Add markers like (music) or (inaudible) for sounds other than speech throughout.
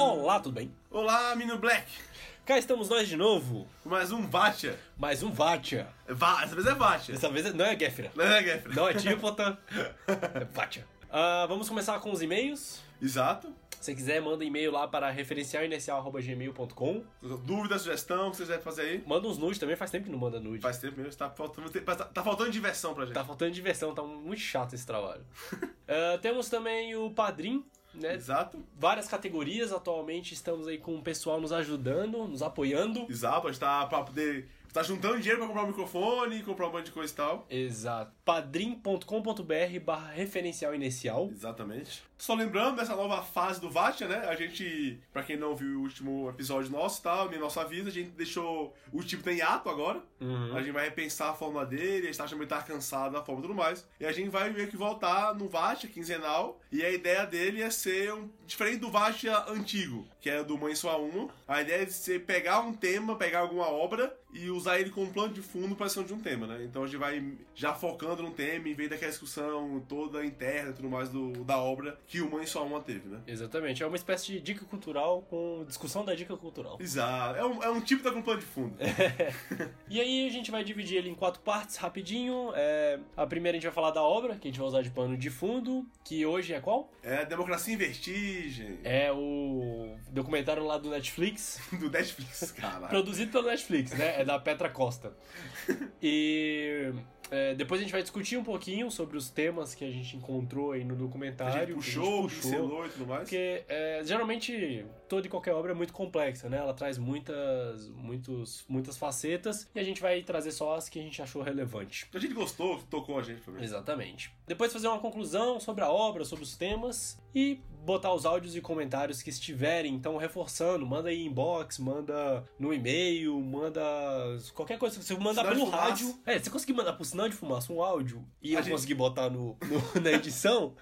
Olá, tudo bem? Olá, Menino Black! Cá estamos nós de novo. Mais um Vatia. Mais um Vatia. Va Essa vez é Vatia. Dessa vez não é Gefra. Não é, Geffen? Não é Típota. (laughs) é Vatia. Ah, vamos começar com os e-mails. Exato. Se quiser, manda e-mail lá para referencialinicial.gmail.com. Dúvida, sugestão, o que vocês devem fazer aí? Manda uns nudes também, faz tempo que não manda nude. Faz tempo mesmo, tá faltando, tá, tá faltando diversão pra gente. Tá faltando diversão, tá muito chato esse trabalho. (laughs) Ah, temos também o Padrim, né? Exato. Várias categorias atualmente, estamos aí com o pessoal nos ajudando, nos apoiando. Exato, a gente tá pra poder. Tá juntando dinheiro pra comprar um microfone, comprar um monte de coisa e tal. Exato. padrim.com.br barra referencial inicial. Exatamente. Só lembrando dessa nova fase do Vatia, né? A gente, pra quem não viu o último episódio nosso e tal, nem nosso aviso, a gente deixou o tipo tem hiato agora. Uhum. A gente vai repensar a forma dele, a gente tá achando que tá cansado da forma e tudo mais. E a gente vai meio que voltar no Vatia quinzenal. E a ideia dele é ser um. Diferente do Vatia antigo, que é do Mãe Sua Uma. A ideia é de ser pegar um tema, pegar alguma obra e usar ele como plano de fundo para ser de um tema, né? Então a gente vai já focando no tema, em vez daquela discussão toda interna e tudo mais do, da obra que o Mãe Só Uma teve, né? Exatamente. É uma espécie de dica cultural com discussão da dica cultural. Exato. É um, é um tipo da com plano de fundo. (laughs) E aí a gente vai dividir ele em quatro partes rapidinho. É, a primeira a gente vai falar da obra, que a gente vai usar de pano de fundo, que hoje é qual? É Democracia em Vertigem, É o documentário lá do Netflix, (laughs) do Netflix, cara. produzido pelo Netflix, né? É da Petra Costa. (laughs) E é, depois a gente vai discutir um pouquinho sobre os temas que a gente encontrou aí no documentário. A gente que puxou, pincelou e tudo mais. Porque é, geralmente toda e qualquer obra é muito complexa, né? Ela traz muitas, muitos, muitas facetas e a gente vai trazer só as que a gente achou relevante. A gente gostou, tocou a gente também. Exatamente. Depois fazer uma conclusão sobre a obra, sobre os temas e botar os áudios e comentários que estiverem, então reforçando, manda aí inbox, manda no e-mail, manda qualquer coisa que você mandar Sinal pelo rádio. É, você conseguir mandar por sinal de fumaça um áudio e A eu gente- conseguir botar no, no- (laughs) na edição,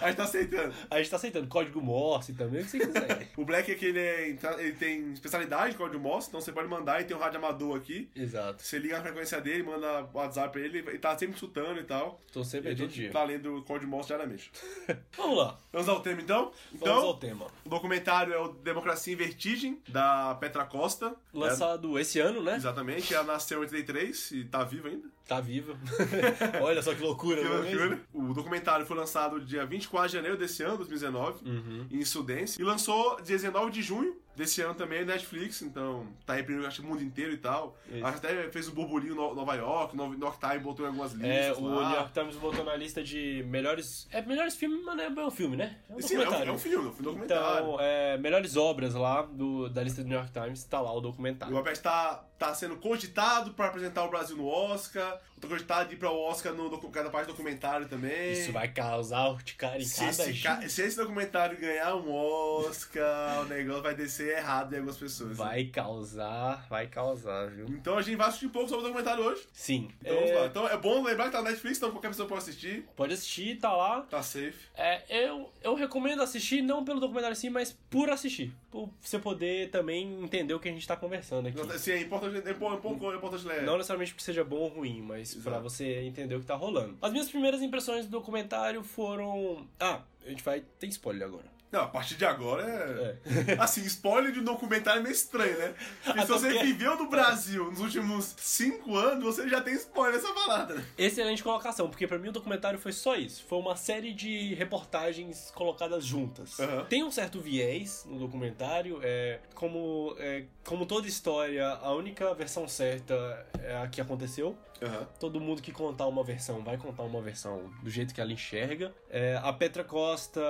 A gente tá aceitando. a gente tá aceitando código Morse também, o que você quiser. (laughs) O Black é que ele, é, ele tem especialidade de código Morse, então você pode mandar e tem um rádio amador aqui. Exato. Você liga a frequência dele, manda WhatsApp pra ele, ele tá sempre escutando e tal. Tô sempre a todo gente dia. tá lendo o código Morse diariamente. (laughs) Vamos lá. Vamos ao tema então? Vamos Então, ao tema. o documentário é o Democracia em Vertigem, da Petra Costa. Lançado esse ano, É, né? exatamente, ela nasceu em 83 e tá viva ainda. Tá viva. (laughs) Olha só que loucura, Que é mesmo? loucura. O documentário foi lançado dia 24 de janeiro desse ano, 2019, Uhum. em Sudense. E lançou dia 19 de junho desse ano também na Netflix, então tá reprimindo acho o mundo inteiro e tal. Isso. Acho até fez um burburinho no Nova York, no New York Times botou em algumas listas É, o lá. New York Times botou na lista de melhores. É, melhores filmes, mas não é um filme, né? É um Sim, é um, é um filme, é um documentário. Então, é, melhores obras lá do, da lista do New York Times, tá lá o O documentário. Robert tá, tá sendo cogitado pra apresentar o Brasil no Oscar, tá cogitado de ir pra o Oscar no docu- cada parte do documentário também. Isso vai causar urticária em Se cada esse, se esse documentário ganhar um Oscar, o negócio vai descer errado em algumas pessoas. né? Vai causar, vai causar, viu? Então a gente vai assistir um pouco sobre o documentário hoje. Sim. Então É, vamos lá. Então é bom lembrar que tá na Netflix, então qualquer pessoa pode assistir. Pode assistir, tá lá. Tá safe. É, eu, eu recomendo assistir, não pelo documentário em si, mas por assistir. Por você poder também entender o que a gente tá conversando aqui. Sim, é importante, é bom- é é importante ler. Não necessariamente porque seja bom ou ruim, mas Exato. pra você entender o que tá rolando. As minhas primeiras impressões do documentário foram. Ah, a gente vai. Tem spoiler agora. Não, a partir de agora é. (laughs) Assim, spoiler de um documentário é meio estranho, né? Porque (laughs) se você porque- viveu no Brasil nos últimos cinco anos, você já tem spoiler nessa parada. né? Excelente colocação, porque pra mim o documentário foi só isso. Foi uma série de reportagens colocadas juntas. Aham. Tem um certo viés no documentário, é como, é, como toda história, a única versão certa é a que aconteceu. Aham. Todo mundo que contar uma versão vai contar uma versão do jeito que ela enxerga. É, a Petra Costa,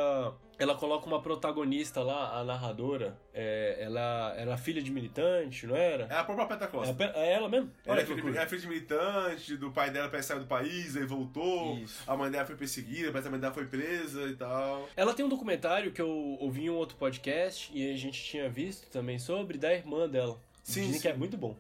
ela coloca uma protagonista lá, a narradora. É, ela era filha de militante, não era? É a própria Petra É, a é ela mesmo? Olha é que filha, é filha de militante, do pai dela parece que saiu do país, aí voltou. Isso. A mãe dela foi perseguida, parece que a mãe dela foi presa e tal. Ela tem um documentário que eu ouvi em um outro podcast e a gente tinha visto também sobre da irmã dela. Sim, Dizem sim. que é muito bom.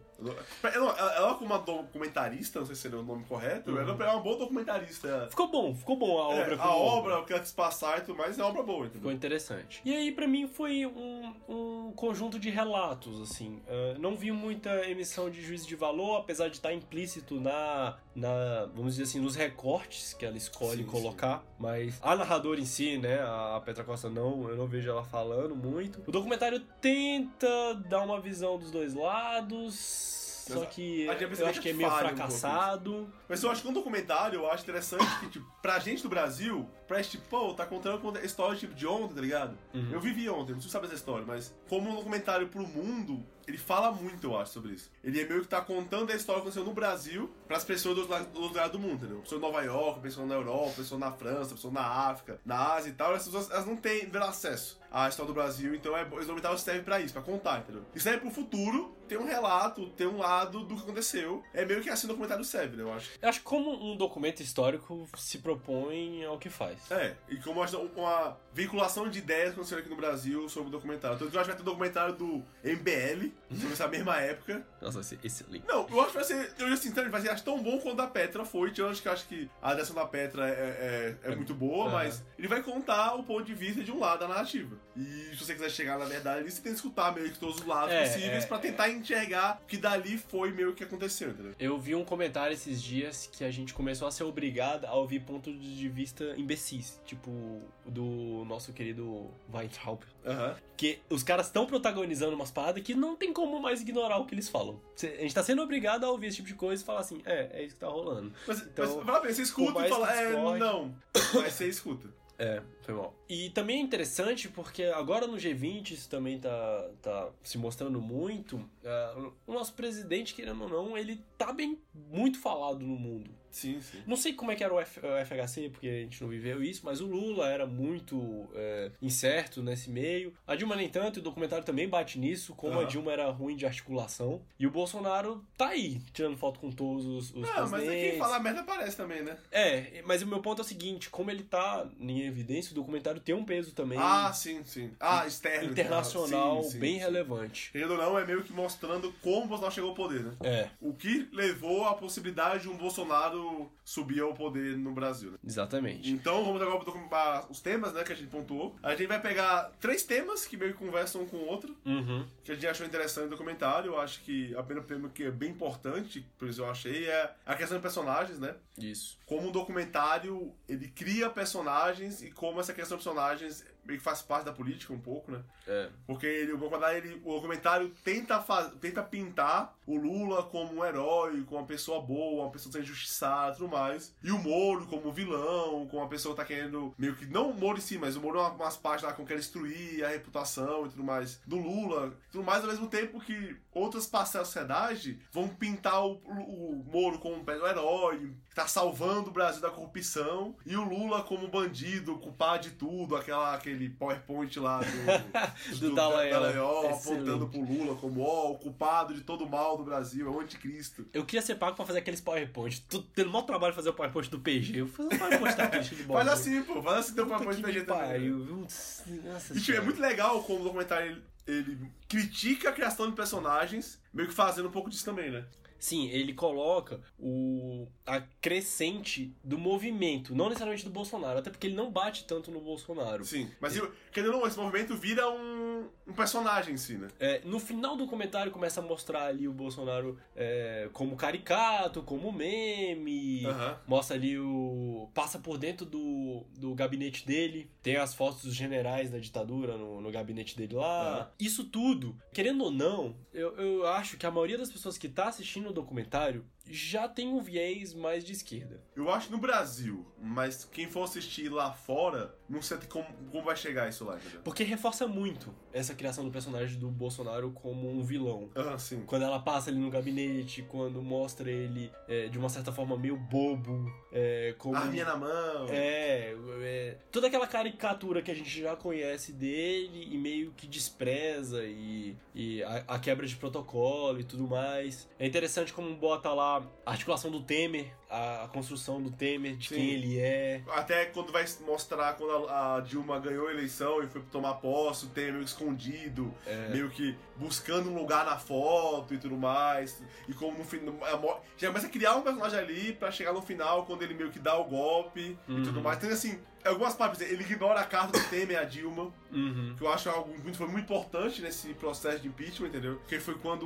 Ela, ela como uma documentarista, não sei se seria o nome correto, Uhum. ela é uma boa documentarista. Ficou bom, ficou bom a É, obra. a como obra, o que ela quis passar e tudo mais, é uma obra boa, Ficou entendeu? interessante. E aí, pra mim, foi um, um conjunto de relatos, assim. Uh, não vi muita emissão de juízo de valor, apesar de estar implícito na, na, vamos dizer assim, nos recortes que ela escolhe Sim, colocar. Mas a narradora em si, né, a Petra Costa não, eu não vejo ela falando muito. O documentário tenta dar uma visão dos dois lados... Só que eu acho que é meio falha um fracassado. Mas eu acho que um documentário, eu acho interessante que, tipo, pra gente do Brasil, parece tipo, pô, tá contando a história tipo, de ontem, tá ligado? Uhum. Eu vivi ontem, não sei se sabe essa história, mas como um documentário pro mundo, ele fala muito, eu acho, sobre isso. Ele é meio que tá contando a história que aconteceu no Brasil pras pessoas dos la- dos lugares do mundo, entendeu? Pessoas em Nova York, pessoas na Europa, pessoas na França, pessoas na África, na Ásia e tal, essas pessoas elas não têm tiveram acesso à história do Brasil, então é, esse documentário serve pra isso, pra contar, entendeu? E serve pro futuro, tem um relato, tem um lado do que aconteceu. É meio que assim o documentário serve, né, eu acho. Eu acho que como um documento histórico se propõe ao que faz. É, e como uma vinculação de ideias aconteceu aqui no Brasil sobre o documentário. Que eu acho que vai ter um documentário do MBL, sobre essa mesma época. Nossa, esse, esse link. Não, eu acho que vai ser, eu assim, então, vai ser acho, tão bom quanto a Petra foi. Acho que acho que a direção da Petra é, é, é muito boa, Aham. mas ele vai contar o ponto de vista de um lado da narrativa. E se você quiser chegar na verdade ali, você tem que escutar meio que todos os lados É, possíveis é, pra tentar enxergar que dali foi meio que aconteceu, entendeu? Eu vi um comentário esses dias que a gente começou a ser obrigado a ouvir pontos de vista imbecis, tipo o do nosso querido Weintraub. Aham. Que os caras estão protagonizando umas paradas que não tem como mais ignorar o que eles falam. A gente tá sendo obrigado a ouvir esse tipo de coisa e falar assim, é, é isso que tá rolando. Mas, Então, mas fala bem, você escuta e fala, é, discorde- não. Mas você escuta. É, foi mal. E também é interessante porque agora no G20 isso também tá, tá se mostrando muito. Ah, o nosso presidente, querendo ou não, ele tá bem muito falado no mundo. Sim, sim. Não sei como é que era o, F- o FHC, porque a gente não viveu isso, mas o Lula era muito é, incerto nesse meio. A Dilma nem tanto, e o documentário também bate nisso, como a Aham. Dilma era ruim de articulação. E o Bolsonaro tá aí, tirando foto com todos os, os Ah, mas é quem fala merda aparece também, né? É, mas o meu ponto é o seguinte, como ele tá em evidência, o documentário tem um peso também Ah, sim, sim. Ah, externo. internacional Sim, sim, bem sim. relevante. Querendo ou não, é meio que mostrando como o Bolsonaro chegou ao poder, né? É, O que levou à possibilidade de um Bolsonaro subir ao poder no Brasil, né? exatamente. Então, vamos agora para os temas, né, que a gente pontuou. A gente vai pegar três temas que meio que conversam um com o outro, Uhum. que a gente achou interessante no documentário. Eu acho que a primeira tema que é bem importante, por isso eu achei, é a questão de personagens, né? Isso. como um documentário ele cria personagens e como essa questão de personagens meio que faz parte da política um pouco, né? É. Porque ele, o, documentário, ele- o documentário tenta, faz, tenta pintar o Lula como um herói, como uma pessoa boa, uma pessoa sem injustiçada e tudo mais. E o Moro como vilão, como uma pessoa que tá querendo, meio que, não o Moro em si, mas o Moro é uma- umas partes lá que quer destruir a reputação e tudo mais do Lula. Tudo mais ao mesmo tempo que outras parcelas da sociedade vão pintar o, o, o Moro como um herói, que tá salvando o Brasil da corrupção, e o Lula como bandido, culpado de tudo, aquela, aquele PowerPoint lá do, (laughs) Do Dallagnol. Dallagnol apontando pro Lula como ó, o culpado de todo o mal do Brasil, é o anticristo. Eu queria ser pago pra fazer aqueles PowerPoint. Tô tendo maior trabalho de fazer o PowerPoint do PG. Eu vou fazer o PowerPoint (laughs) cheio de Faz assim, pô, faz assim teu PowerPoint que da gente também. pariu, viu? Nossa E tipo, é muito legal como o documentário ele, ele critica a criação de personagens, meio que fazendo um pouco disso também, né? Sim, ele coloca o a crescente do movimento, não necessariamente do Bolsonaro, até porque ele não bate tanto no Bolsonaro. Sim, mas querendo ou não, esse movimento vira um, um personagem em si, né? É, no final do comentário começa a mostrar ali o Bolsonaro é, como caricato, como meme, mostra ali o. passa por dentro do, do gabinete dele, tem as fotos dos generais da ditadura no, no gabinete dele lá. Isso tudo, querendo ou não, eu, eu acho que a maioria das pessoas que tá assistindo o documentário já tem um viés mais de esquerda. Eu acho no Brasil, mas quem for assistir lá fora, não sei como, como vai chegar isso lá, entendeu? Porque reforça muito essa criação do personagem do Bolsonaro como um vilão. Ah, sim. Quando ela passa ali no gabinete, quando mostra ele é, de uma certa forma meio bobo, é, como. Arminha na mão. É, é, toda aquela caricatura que a gente já conhece dele e meio que despreza e, e a, a quebra de protocolo e tudo mais. É interessante como bota lá a articulação do Temer a, a construção do Temer, de Sim. quem ele é. Até quando vai mostrar quando a, a Dilma ganhou a eleição e foi tomar posse, o Temer meio que escondido, meio que buscando um lugar na foto e tudo mais. E como no final. Já começa a criar um personagem ali pra chegar no final, quando ele meio que dá o golpe e Uhum. tudo mais. Então, assim, algumas partes, ele ignora a carta do Temer e a Dilma. Uhum. que eu acho algo muito, foi muito importante nesse processo de impeachment, entendeu? Porque foi quando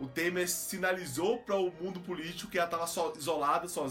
o Temer sinalizou para o mundo político que ela tava so- isolada, sozinha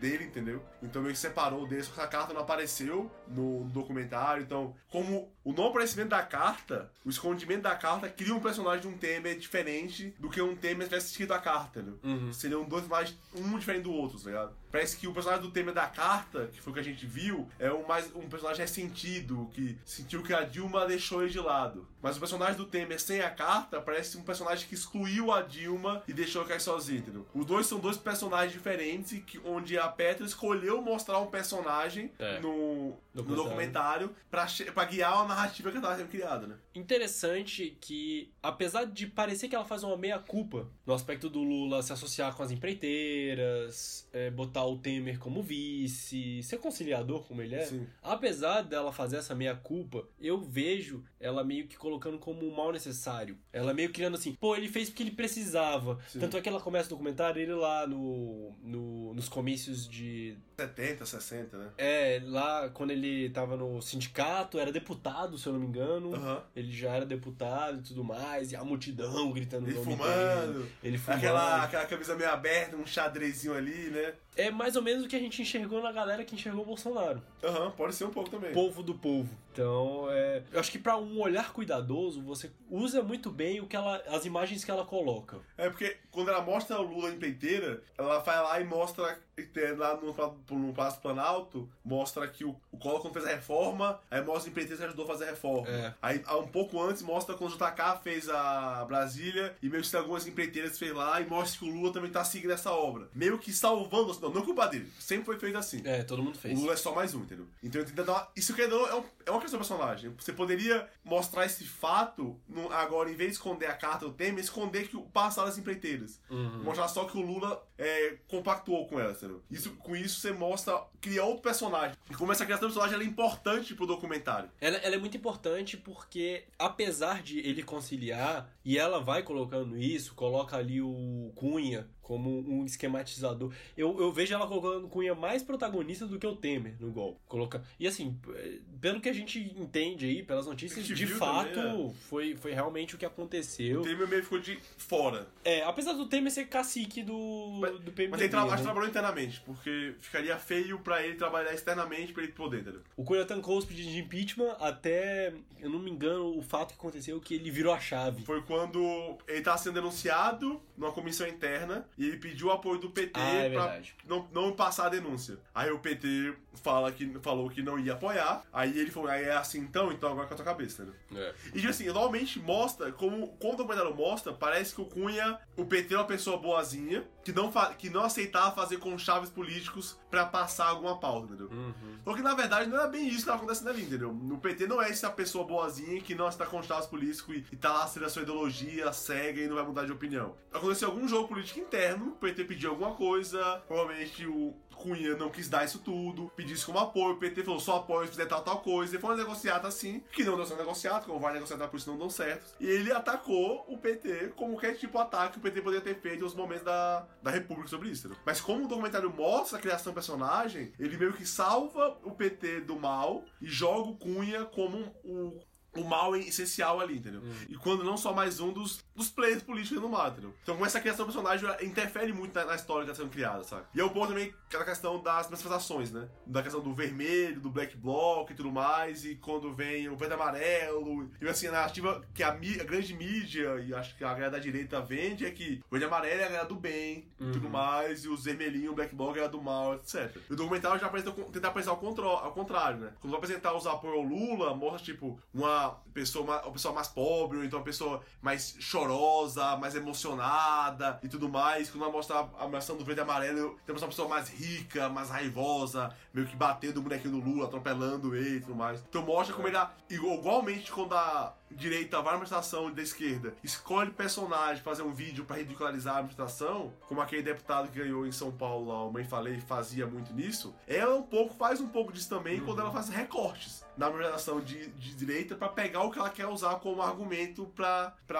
dele, entendeu? Então meio que separou dele, só que a carta não apareceu no documentário. Então, como o não aparecimento da carta, o escondimento da carta cria um personagem de um Temer diferente do que um Temer tivesse escrito a carta, entendeu? Uhum. Seriam dois personagens, um diferente do outro, tá ligado? Parece que o personagem do Temer da carta, que foi o que a gente viu, é um, mais, um personagem ressentido, que sentiu que a Dilma deixou ele de lado. Mas o personagem do Temer sem a carta parece um personagem que excluiu a Dilma e deixou cair sozinho, entendeu? Os dois são dois personagens diferentes, que, onde a Petra escolheu mostrar um personagem É. no, no Documentário. documentário pra, guiar a narrativa que ela tava sendo criada, né? Interessante que, apesar de parecer que ela faz uma meia-culpa no aspecto do Lula se associar com as empreiteiras, é, botar o Temer como vice, ser conciliador como ele é, Sim. apesar dela fazer essa meia-culpa, eu vejo ela meio que colocando como um mal necessário. Ela meio criando assim, pô, ele fez porque ele precisava. Sim. Tanto é que ela começa o documentário, ele lá no, no, nos comícios de 70, 60, né? é, lá quando ele tava no sindicato, era deputado, se eu não me engano. Aham. Ele já era deputado e tudo mais, e a multidão gritando o Ele nome fumando. dele. Ele fumando. Aquela, aquela camisa meio aberta, um xadrezinho ali, né? É mais ou menos o que a gente enxergou na galera que enxergou o Bolsonaro. Aham, pode ser um pouco também. Povo do povo. Então, é, eu acho que pra um olhar cuidadoso, você usa muito bem o que ela, as imagens que ela coloca. É porque quando ela mostra o Lula em peiteira, ela vai lá e mostra é, lá no, no Palácio Planalto, mostra que o, o Collor quando fez a reforma, aí mostra em peiteira que ajudou a fazer a reforma. É. Aí um pouco antes mostra quando o JK fez a Brasília e meio que tem algumas empreiteiras que fez lá e mostra que o Lula também tá seguindo essa obra. Meio que salvando, não, não é culpa dele, sempre foi feito assim. É, todo mundo O fez. Lula é só mais um, entendeu? Então eu tento dar uma... Isso que é, um- é uma questão do personagem. Você poderia mostrar esse fato, no- agora, em vez de esconder a carta do Temer, esconder que o passado das empreiteiras. Uhum. Mostrar só que o Lula é, compactuou com elas, entendeu? Isso, com isso você mostra, cria outro personagem. E como essa criação do personagem é importante pro documentário. Ela, ela é muito importante porque, apesar de ele conciliar, e ela vai colocando isso, coloca ali o Cunha como um esquematizador. Eu, eu vejo ela colocando Cunha mais protagonista do que o Temer no golpe. Coloca... E assim, eh, pelo que a gente entende aí, pelas notícias, de fato, também, foi, foi realmente o que aconteceu. O Temer meio ficou de fora. É, apesar do Temer ser cacique do, Mas- do PMDB. Mas ele tra né? trabalhou internamente, porque ficaria feio pra ele trabalhar externamente pra ele poder, entendeu? O Cunha tancou os pedidos de impeachment até, eu não me engano, o fato que aconteceu que ele virou a chave. Foi quando ele tava sendo denunciado numa comissão interna e ele pediu o apoio do PT Ah, é pra não, não passar a denúncia. Aí o PT fala que, falou que não ia apoiar, aí ele falou, aí é assim então, então agora com a tua cabeça, né? É. E tipo assim, normalmente mostra, como, como o documentário mostra, parece que o Cunha, o PT é uma pessoa boazinha, que não, fa- que não aceitava fazer conchaves políticos pra passar alguma pauta, entendeu? Uhum. Porque na verdade não é bem isso que tá acontecendo ali, entendeu? No PT não é essa pessoa boazinha que não está com status político e, e tá lá sendo a sua ideologia cega e não vai mudar de opinião. Aconteceu algum jogo político interno, o PT pediu alguma coisa, provavelmente o Cunha não quis dar isso tudo, pediu isso como apoio, o PT falou só apoio se fizer tal, tal coisa, e foi uma negociata assim, que não deu certo negociado, como vai negociar por isso não dão certo. E ele atacou o PT como qualquer tipo de ataque que o PT poderia ter feito nos momentos da, da República sobre isso. Mas como o documentário mostra a criação do personagem, ele meio que salva o PT do mal e joga o Cunha como o, o mal essencial ali, entendeu? E quando não só mais um dos, dos players políticos no mal, entendeu? Então com essa criação do personagem interfere muito na, na história que está sendo criada, sabe? E é um ponto também aquela questão das manifestações, né? Da questão do vermelho, do black bloc e tudo mais, e quando vem o verde amarelo, e assim, a narrativa que a, a grande mídia, e acho que a galera da direita vende, é que o verde amarelo é a galera do bem e tudo mais, e os vermelhinhos, o black bloc é a do mal, etc. E o documentário já apresenta, tenta apresentar ao, contrário, né? Quando vai apresentar os apoios ao Lula, mostra, tipo, uma pessoa, ma- uma pessoa mais pobre, ou então uma pessoa mais chorosa, mais emocionada e tudo mais. Quando vai mostrar a ameação do verde e amarelo, temos uma pessoa mais rica, mais raivosa, meio que batendo o bonequinho do Lula, atropelando ele e tudo mais. Então mostra como ele, igual- igualmente quando a direita vai na manifestação da esquerda, escolhe personagem fazer um vídeo pra ridicularizar a manifestação, como aquele deputado que ganhou em São Paulo lá, o Mãe Falei, fazia muito nisso, ela um pouco faz um pouco disso também quando ela faz recortes na manifestação de, de direita pra pegar o que ela quer usar como argumento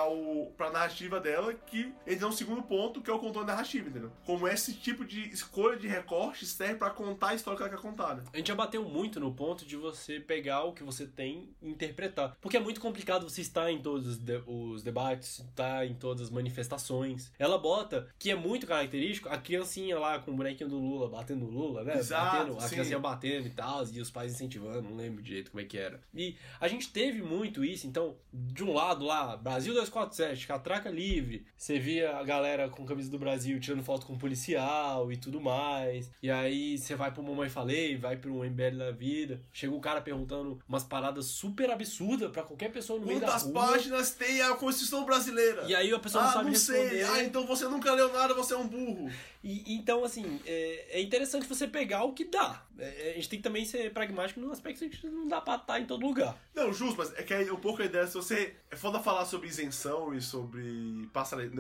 o, pra narrativa dela, que entra um segundo ponto, que é o controle narrativo, entendeu? Como esse tipo de escolha de recorte serve pra contar a história que ela quer contar, né? A gente já bateu muito no ponto de você pegar o que você tem e interpretar. Porque é muito complicado você estar em todos os, de- os debates, estar em todas as manifestações. Ela bota, que é muito característico, a criancinha lá com o bonequinho do Lula, batendo no Lula, né? Exato, batendo, a criancinha batendo e tal, e os pais incentivando, não lembro direito como é que era. E a gente teve muito isso, então, de um lado lá, Brasil 247, catraca livre, você via a galera com camisa do Brasil tirando foto com policial e tudo mais. E aí você vai pro Mamãe Falei, vai pro MBL da vida, chega o cara perguntando umas paradas super absurdas pra qualquer pessoa no meio da Quantas rua. páginas tem a Constituição Brasileira? E aí a pessoa não ah, sabe não responder. sei. Ah, então você nunca leu nada, você é um burro. E, então, assim, é, é interessante você pegar o que dá. É, a gente tem que também ser pragmático no aspecto que a gente não dá pra estar em todo lugar. Não, justo, mas é que aí um pouco a ideia, se você. É foda falar sobre isenção e sobre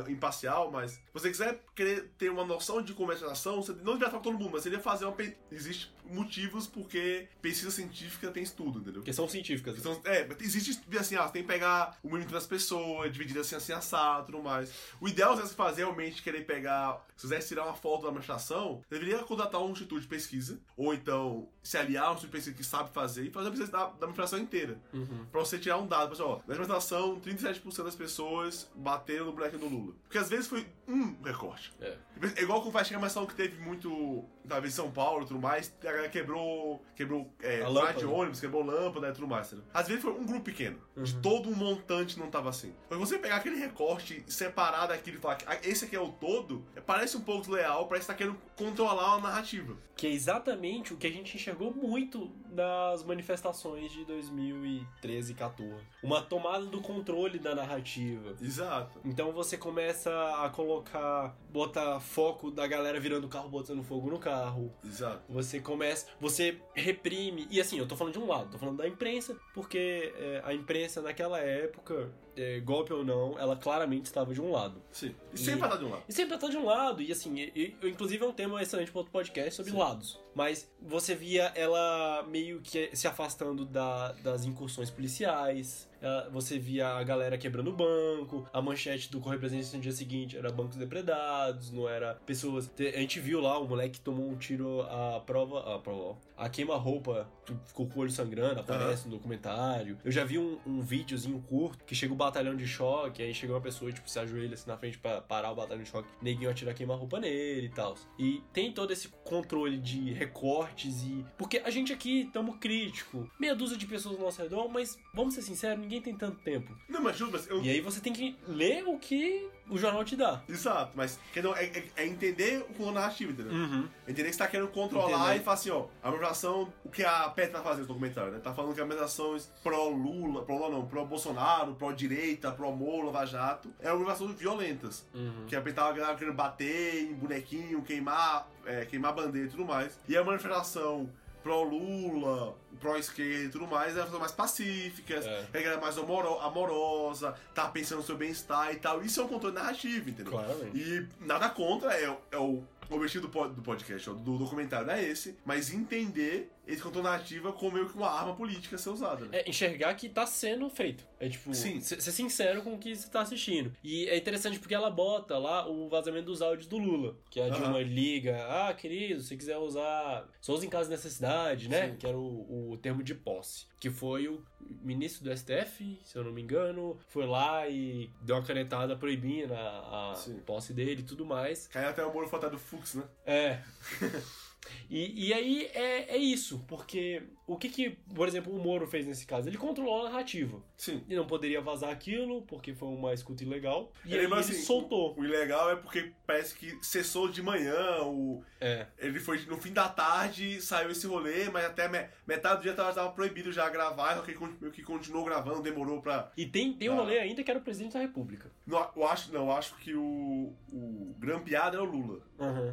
imparcial, mas se você quiser querer ter uma noção de conversação, você não deveria falar com todo mundo, mas seria fazer uma. pe- Existe motivos porque pesquisa científica tem estudo, entendeu? Porque são científicas. Então, é, existe assim, ah, você tem que pegar o mínimo das pessoas, dividir assim, assim, assado tudo mais. O ideal se você fazer realmente querer pegar, se você quiser tirar uma foto da manifestação, deveria contratar um instituto de pesquisa, ou então se aliar a um instituto de pesquisa que sabe fazer e fazer a pesquisa da, da inteira. Uhum. Pra você tirar um dado, pessoal, na manifestação, 37% das pessoas bateram no boneco do Lula. Porque às vezes foi um recorte. É. É igual com o Faixa Queimação que teve muito, talvez em São Paulo e tudo mais, a galera quebrou, quebrou é, de ônibus, quebrou lâmpada e tudo mais. Entendeu? Às vezes foi um grupo pequeno, de Uhum. todo um montante não tava assim. Mas você pegar aquele recorte, separar daquilo e falar que ah, esse aqui é o todo, é, parece um pouco desleal, parece que tá querendo controlar a narrativa. Que é exatamente o que a gente enxergou muito nas manifestações de 2013 e 14. Uma tomada do controle da narrativa. Exato. Então você começa a colocar, botar foco da galera virando o carro, botando fogo no carro. Exato. Você começa, você reprime. E assim, eu tô falando de um lado, tô falando da imprensa, porque é, a imprensa naquela época, é, golpe ou não, ela claramente estava de um lado. Sim. E E- sempre estar de um lado. E sempre tá de um lado, e assim, e- e- inclusive é um tema excelente para outro podcast sobre Sim. lados. Mas você via ela meio que se afastando da- das incursões policiais. Você via a galera quebrando o banco, a manchete do Correio Presente no dia seguinte era bancos depredados, não era pessoas. A gente viu lá o moleque que tomou um tiro a prova. A prova. A queima-roupa ficou com o olho sangrando, aparece no documentário. Eu já vi um, um videozinho curto que chega o batalhão de choque, aí chega uma pessoa tipo, se ajoelha assim na frente pra parar o batalhão de choque, neguinho atira queima-roupa nele e tal. E tem todo esse controle de recortes e. Porque a gente aqui estamos crítico, meia dúzia de pessoas ao nosso redor, mas vamos ser sinceros, ninguém tem tanto tempo. Não, mas justo, mas eu, E aí você tem que ler o que o jornal te dá. Exato, mas é, é- é entender o narrativo, entendeu? Uhum. Entender que você tá querendo controlar Entender. e falar assim, ó, a manifestação, o que a PET tá fazendo no documentário, né? Tá falando que a manifestação pró-Lula, pró-Lula não, pró-Bolsonaro, pró-direita, pró-Moro, Lava Jato, é uma manifestação violentas. Uhum. Que a PET tava querendo bater em bonequinho, queimar, é, queimar bandeira e tudo mais. E a manifestação pró-Lula, pró-esquerda e tudo mais, é uma coisa mais pacíficas, É. é. a galera mais amoro- amorosa, tá pensando no seu bem-estar e tal. Isso é um controle narrativo, entendeu? Claramente. E nada contra, é, é o objetivo do, do podcast, do documentário é esse, mas entender esse controle narrativa como meio que uma arma política a ser usada, né? É enxergar que tá sendo feito. É tipo, Sim. ser ser sincero com o que você tá assistindo. E é interessante porque ela bota lá o vazamento dos áudios do Lula. Que a. Dilma liga, ah, querido, se quiser usar. Só usa em caso de necessidade, né? Sim. Que era o, o termo de posse. Que foi o ministro do STF, se eu não me engano, foi lá e deu uma canetada proibindo a, a posse dele e tudo mais. Caiu até o Moro foto do Fux, né? É. (laughs) E, e aí é, é isso, porque o que que, por exemplo, o Moro fez nesse caso? Ele controlou a narrativa. Sim. E não poderia vazar aquilo, porque foi uma escuta ilegal. E Ele, aí ele assim, soltou. O, o ilegal é porque parece que cessou de manhã, o, É. ele foi no fim da tarde, saiu esse rolê, mas até me- metade do dia tava, tava proibido já gravar, só que ele que continuou gravando, demorou pra. E tem, tem um Ah. rolê ainda que era o presidente da república. Não, eu acho, não, eu acho que o, o grampeado era o Lula,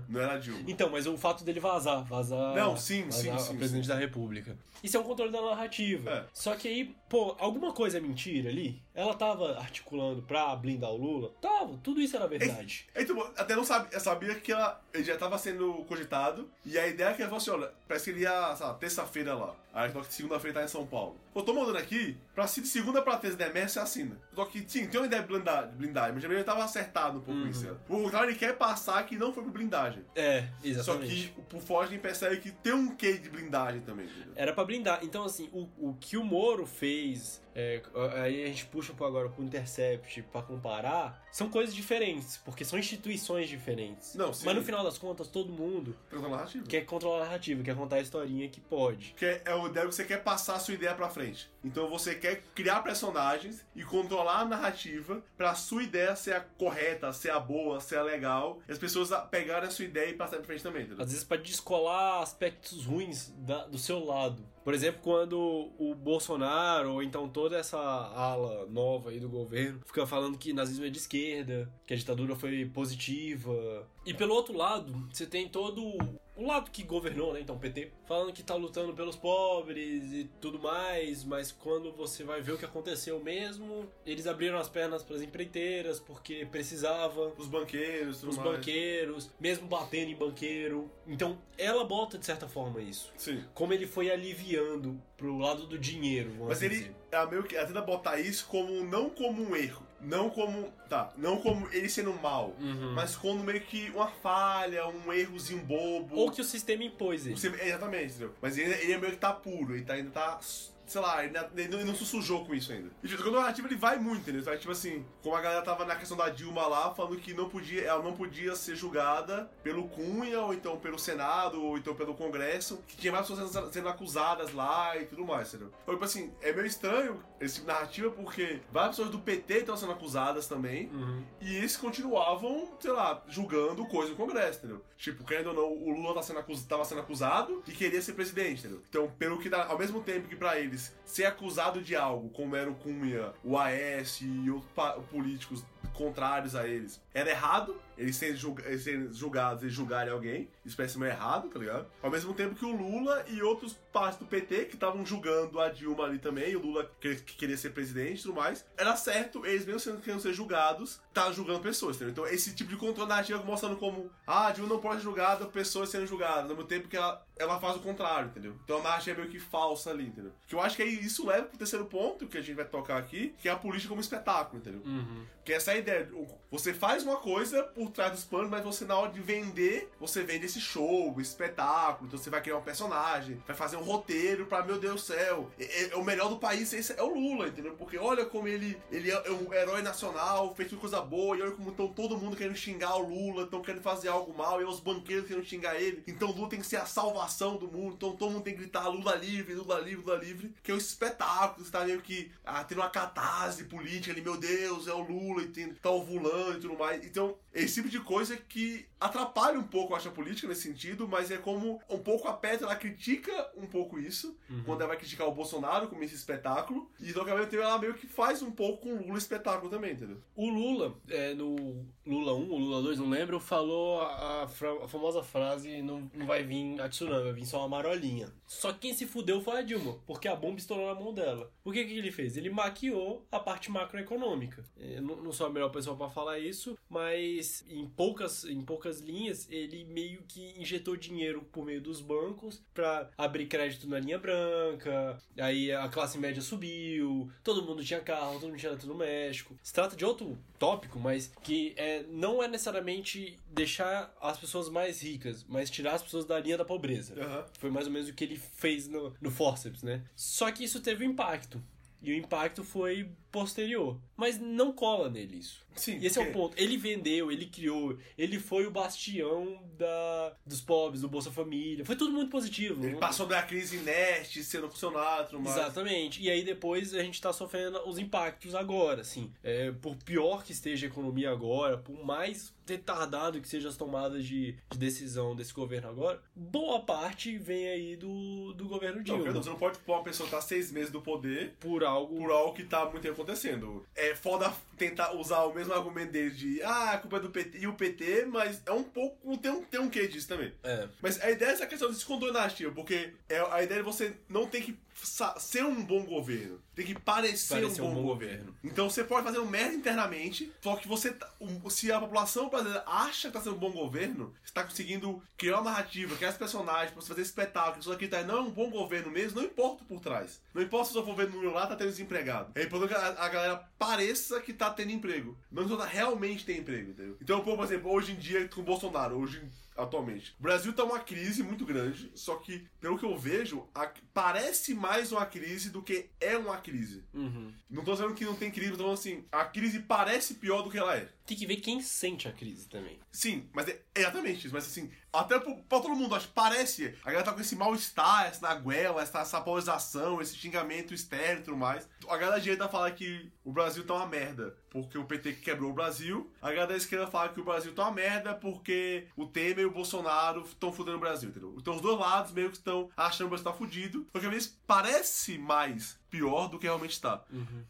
não era a Dilma. Então, mas o fato dele vazar, vazar. Não, sim, vazar sim, sim, o presidente da república. Isso é um controle da narrativa. É. Só que aí, pô, alguma coisa é mentira ali. Ela tava articulando pra blindar o Lula? Tava, tudo isso era verdade. É, (laughs) então, até não sabia, eu sabia que ela, já tava sendo cogitado, e a ideia é que ela falou assim, olha, parece que ele ia, sei lá, terça-feira lá. Aí que segunda-feira tá em São Paulo. Eu tô mandando aqui, pra se de segunda pra terça der merda, você assina. Só que, sim, tem uma ideia de blindagem, de blindagem mas também ele tava acertado um pouco Uhum. isso. O contrário, ele quer passar que não foi por blindagem. É, Só exatamente. que por fora a gente percebe que tem um quê de blindagem também, entendeu? Era pra blindar. Então, assim, o, o que o Moro fez, é, aí a gente puxa pro agora pro Intercept pra comparar, são coisas diferentes, porque são instituições diferentes. Não, sim. Mas no final das contas, todo mundo quer controlar a narrativa, quer contar a historinha que pode. Porque é o ideia que você quer passar a sua ideia pra frente. Então você quer criar personagens e controlar a narrativa pra sua ideia ser a correta, ser a boa, ser a legal. E as pessoas pegarem a sua ideia e passarem pra frente também, entendeu? Às vezes pra descolar aspectos ruins da- do seu lado. Por exemplo, quando o Bolsonaro, ou então toda essa ala nova aí do governo, fica falando que nazismo é de esquerda, que a ditadura foi positiva. E pelo outro lado, você tem todo o lado que governou, né, então PT, falando que tá lutando pelos pobres e tudo mais, mas quando você vai ver o que aconteceu mesmo, eles abriram as pernas pras empreiteiras porque precisava Os banqueiros, tudo os mais. banqueiros, mesmo batendo em banqueiro. Então, ela bota de certa forma isso. Sim. Como ele foi aliviando pro lado do dinheiro, Mas ele dizer. é meio que ela tenta botar isso como não como um erro, não como tá, não como ele sendo mal, Uhum. mas como meio que uma falha, um errozinho bobo. Ou que o sistema impôs ele. Exatamente, entendeu? Mas ele, ele é meio que tá puro, ele tá, ainda tá. Sei lá, ele, ele não, ele sujou com isso ainda. E tipo, quando a narrativa ele vai muito, entendeu? Então, tipo assim, como a galera tava na questão da Dilma lá, falando que não podia, ela não podia ser julgada pelo Cunha, ou então pelo Senado, ou então pelo Congresso, que tinha mais pessoas sendo, sendo acusadas lá e tudo mais, entendeu? Então, tipo assim, é meio estranho esse tipo de narrativa, porque várias pessoas do PT estão sendo acusadas também, Uhum. e eles continuavam, sei lá, julgando coisa no Congresso, entendeu? Tipo, querendo ou não, o Lula tá sendo acus- tava sendo acusado e queria ser presidente, entendeu? Então, pelo que dá, ao mesmo tempo que pra eles ser acusado de algo, como era o Cunha, o AS e outros políticos contrários a eles, era errado, eles serem, julga- eles serem julgados e julgarem alguém, isso parece meio errado, tá ligado? Ao mesmo tempo que o Lula e outros partes do PT que estavam julgando a Dilma ali também, o Lula que, que queria ser presidente e tudo mais, era certo, eles mesmo sendo querendo ser julgados, tá julgando pessoas, entendeu? Então esse tipo de controle narrativo mostrando como, ah, a Dilma não pode ser julgada, pessoas sendo julgadas, ao mesmo tempo que ela, ela faz o contrário, entendeu? Então a narrativa é meio que falsa ali, entendeu? Que eu acho que aí isso leva pro terceiro ponto que a gente vai tocar aqui, que é a política como espetáculo, entendeu? Uhum. Que essa é a ideia. Você faz uma coisa por trás dos panos, mas você, na hora de vender, você vende esse show, esse espetáculo. Então você vai criar um personagem, vai fazer um roteiro pra, meu Deus do céu, é, é- é o melhor do país esse é o Lula, entendeu? Porque olha como ele, ele é um herói nacional, fez tudo coisa boa, e olha como estão todo mundo querendo xingar o Lula, estão querendo fazer algo mal, e os banqueiros querendo xingar ele. Então Lula tem que ser a salvação do mundo, então todo mundo tem que gritar Lula livre, Lula livre, Lula livre, que é um espetáculo, você tá meio que ah, tendo uma catarse política ali, meu Deus, é o Lula, e tem, tá ovulando e tudo mais. Então, esse tipo de coisa que atrapalha um pouco, eu acho, a política nesse sentido, mas é como um pouco a Petra, ela critica um pouco isso, quando ela vai criticar o Bolsonaro como esse espetáculo, e então, ao mesmo tempo, ela meio que faz um pouco com o Lula espetáculo também, entendeu? O Lula, é, no Lula 1 ou Lula 2, não lembro, falou a, a famosa frase: não, não vai vir a tsunami, vai vir só uma marolinha. Só que quem se fudeu foi a Dilma, porque a bomba estourou na mão dela. O que, que ele fez? Ele maquiou a parte macroeconômica. Eu não, não sou a melhor pessoa pra falar isso, mas em poucas, em poucas linhas, ele meio que injetou dinheiro por meio dos bancos pra abrir crédito na linha branca, aí a classe média subiu, todo mundo tinha carro, todo mundo tinha eletrodoméstico. Se trata de outro tópico, mas que é, não é necessariamente deixar as pessoas mais ricas, mas tirar as pessoas da linha da pobreza. Aham. Foi mais ou menos o que ele fez no, no Forceps, né? Só que isso teve um impacto. E o impacto foi posterior. Mas não cola nele isso. Sim. E esse é o porque- ponto. Ele vendeu, ele criou, ele foi o bastião da, dos pobres, do Bolsa Família. Foi tudo muito positivo. Ele Não- passou da crise inerte, sendo funcionário, tudo mais. Exatamente. E aí depois a gente tá sofrendo os impactos agora, assim. É, por pior que esteja a economia agora, por mais retardado que sejam as tomadas de, de decisão desse governo agora, boa parte vem aí do, do governo Não, Dilma. perdão, você não pode pôr uma pessoa que tá seis meses do poder por algo por algo que tá muito acontecendo. É foda tentar usar o mesmo argumento dele de ah, a culpa é do PT e o PT, mas é um pouco. Tem um, tem um quê disso também. É. Mas a ideia é essa questão de se contornar porque é a ideia de você não ter que ser um bom governo. Tem que parecer, Parecer um, bom governo. Então você pode fazer um merda internamente, só que você. tá- um- se a população brasileira acha que tá sendo um bom governo, você tá conseguindo criar uma narrativa, criar os personagens, pra você fazer espetáculo, isso aqui tá, não é um bom governo mesmo, não importa por trás. Não importa se o governo número lá tá tendo desempregado. É importante que a, a galera pareça que tá tendo emprego. Não que tá realmente tem emprego, entendeu? Então, por exemplo, hoje em dia com o Bolsonaro, hoje atualmente. O Brasil tá uma crise muito grande, só que, pelo que eu vejo, a- parece mais uma crise do que é uma crise. Uhum. Não tô dizendo que não tem crise, tô falando assim, a crise parece pior do que ela é. Tem que ver quem sente a crise também. Sim, mas é exatamente isso. Mas assim, até pro- pra todo mundo, acho que parece. A galera tá com esse mal-estar, essa naguela, essa, essa polarização, esse xingamento externo e tudo mais. A galera da direita fala que o Brasil tá uma merda porque o PT quebrou o Brasil. A galera da esquerda fala que o Brasil tá uma merda porque o Temer e o Bolsonaro estão fudendo o Brasil, entendeu? Então os dois lados meio que estão achando que o Brasil tá fudido. Porque às vezes parece mais pior do que realmente tá.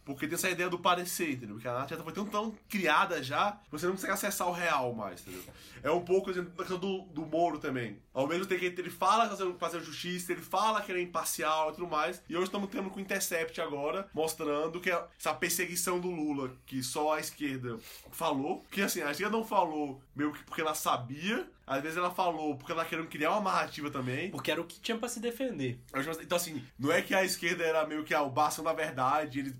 Porque tem essa ideia do parecer, entendeu? Porque a narrativa foi tão, tão criada já, você não consegue acessar o real mais, entendeu? É um pouco da questão do, do Moro também. Ao mesmo tempo que ele fala fazendo, fazendo justiça, ele fala que ele é imparcial e tudo mais. E hoje estamos tendo com o Intercept agora, mostrando que essa perseguição do Lula, que só a esquerda falou, que assim, a esquerda não falou meio que porque ela sabia, às vezes ela falou porque ela querendo criar uma narrativa também. Porque era o que tinha pra se defender. Então, assim, não é que a esquerda era meio que ah, o bastão da verdade, eles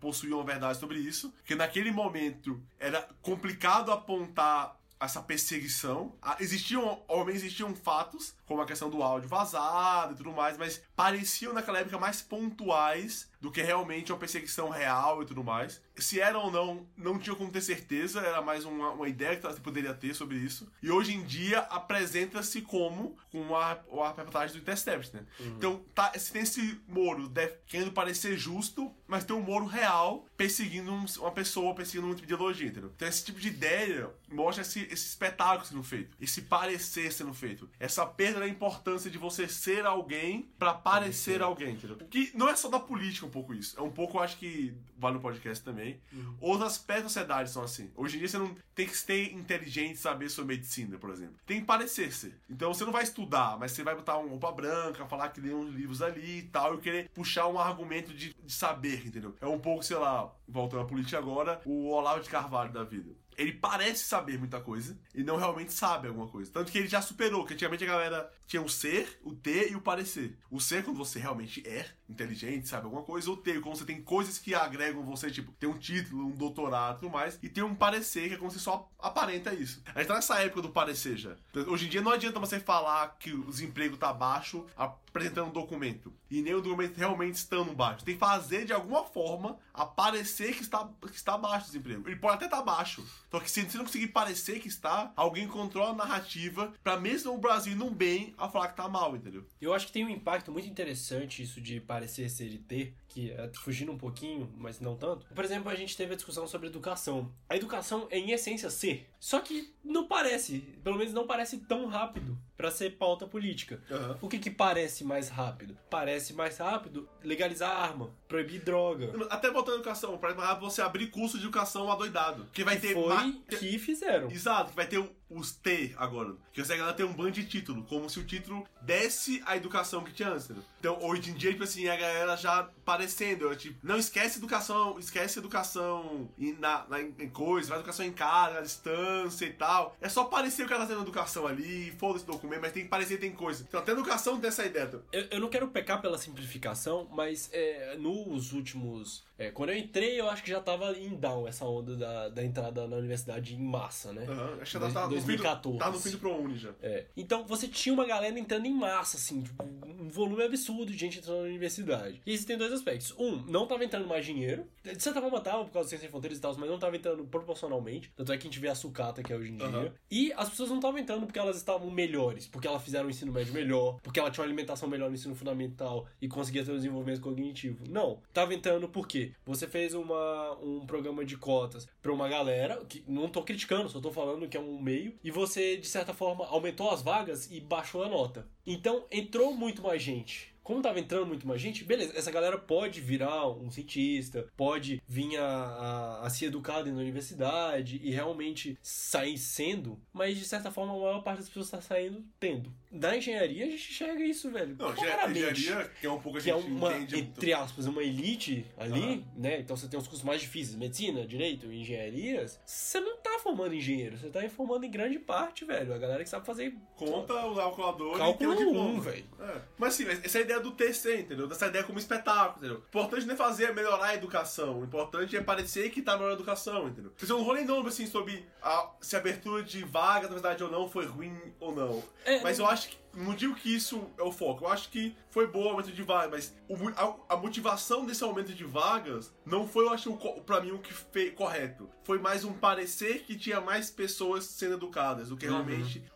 possuíam a verdade sobre isso, porque naquele momento era complicado apontar essa perseguição. Ah, Existiam, obviamente, existiam fatos, como a questão do áudio vazado e tudo mais, mas pareciam naquela época mais pontuais do que realmente uma perseguição real e tudo mais. Se era ou não, não tinha como ter certeza, era mais uma, uma ideia que você poderia ter sobre isso. E hoje em dia apresenta-se como com a, a reportagem do Intercept, né? Então, tá, se tem esse Moro deve- querendo parecer justo, mas tem um Moro real perseguindo um- uma pessoa, perseguindo um tipo de ideologia, entendeu? Então, esse tipo de ideia mostra esse, esse espetáculo sendo feito, esse parecer sendo feito, essa perda da importância de você ser alguém pra parecer alguém, entendeu? Que não é só da política um pouco isso, é um pouco, eu acho que vale no podcast também. Outros aspectos da sociedade são assim. Hoje em dia você não tem que ser inteligente saber sobre medicina, por exemplo. Tem que parecer ser. Então você não vai estudar, mas você vai botar uma roupa branca, falar que lê uns livros ali e tal, e querer puxar um argumento de, de saber, entendeu? É um pouco, sei lá, voltando à política agora, o Olavo de Carvalho da vida. Ele parece saber muita coisa e não realmente sabe alguma coisa. Tanto que ele já superou, que antigamente a galera tinha o ser, o ter e o parecer. O ser quando você realmente é inteligente, sabe alguma coisa, o ter quando você tem coisas que agregam você, tipo, tem um título, um doutorado e tudo mais, e tem um parecer que é como se só aparenta isso. A gente tá nessa época do parecer já. Hoje em dia não adianta você falar que o desemprego tá baixo apresentando um documento e nem o documento realmente estando baixo. Tem que fazer de alguma forma aparecer que está, que está baixo o desemprego. Ele pode até estar baixo. Só que se você não conseguir parecer que está, alguém controla a narrativa pra mesmo o Brasil num bem a falar que tá mal, entendeu? Eu acho que tem um impacto muito interessante isso de parecer ser e ter, que é fugindo um pouquinho, mas não tanto. Por exemplo, a gente teve a discussão sobre educação. A educação é, em essência, ser. Só que não parece, pelo menos não parece tão rápido pra ser pauta política. Aham. O que que parece mais rápido? Parece mais rápido legalizar arma, proibir droga. Até botando educação, pra você abrir curso de educação adoidado. Que vai ter. Foi ma- que fizeram. Exato, que vai ter os T agora. Que você galera tem um bando de título, como se o título desse a educação que tinha antes. Então, hoje em dia, tipo assim, a galera já parecendo, é, tipo, não esquece educação, esquece educação em, na, na- em coisa, faz educação em casa, à distância e tal. É só parecer o cara tá tendo educação ali, foda-se documento, mas tem que parecer tem coisa. Então, até educação tem essa ideia. Eu, eu não quero pecar pela simplificação, mas é, nos últimos. é, quando eu entrei, eu acho que já tava em down essa onda da, da entrada na universidade em massa, né? Aham, Acho que Dois- tá, tá, no fim do, 2014. tá no fim do ProUni já. É. Então você tinha uma galera entrando em massa, assim, tipo, um volume absurdo de gente entrando na universidade. E existem dois aspectos. Um, não tava entrando mais dinheiro. De certa forma tava, por causa do Ciência Sem Fronteiras e tal, mas não tava entrando proporcionalmente. Tanto é que a gente vê a sucata que é hoje em dia. E as pessoas não estavam entrando porque elas estavam melhores, porque elas fizeram o ensino médio melhor, porque ela tinha uma alimentação melhor no ensino fundamental e conseguia ter um desenvolvimento cognitivo. Não. Tava entrando porque você fez uma, um programa de cotas pra uma galera, que não tô criticando, só tô falando que é um meio, e você, de certa forma, aumentou as vagas e baixou a nota. Então entrou muito mais gente como tava entrando muito mais gente, beleza, essa galera pode virar um cientista, pode vir a, a, a se educar dentro da universidade e realmente sair sendo, mas de certa forma a maior parte das pessoas está saindo tendo. Da engenharia a gente enxerga isso, velho. Não, engenharia, que é um pouco a que é gente uma, entende. entre aspas, uma elite ali, né? Então você tem os cursos mais difíceis, medicina, direito, engenharias. Você não tá formando engenheiro, você tá formando em grande parte, velho. A galera que sabe fazer Conta o calculador Cálculo e um, velho. É. Mas assim, essa é a ideia do TC, entendeu? Dessa ideia como espetáculo, entendeu? O importante não é fazer melhorar a educação. O importante é parecer que tá melhorando a educação, entendeu? Eu não vou nem nome assim sobre a- se a abertura de vaga na verdade ou não foi ruim ou não. É, Mas eu acho que. Não digo que isso é o foco. Eu acho que foi bom o aumento de vagas, mas o a, a motivação desse aumento de vagas não foi, eu acho, pra mim, o que foi correto. Foi mais um parecer que tinha mais pessoas sendo educadas do que Uhum.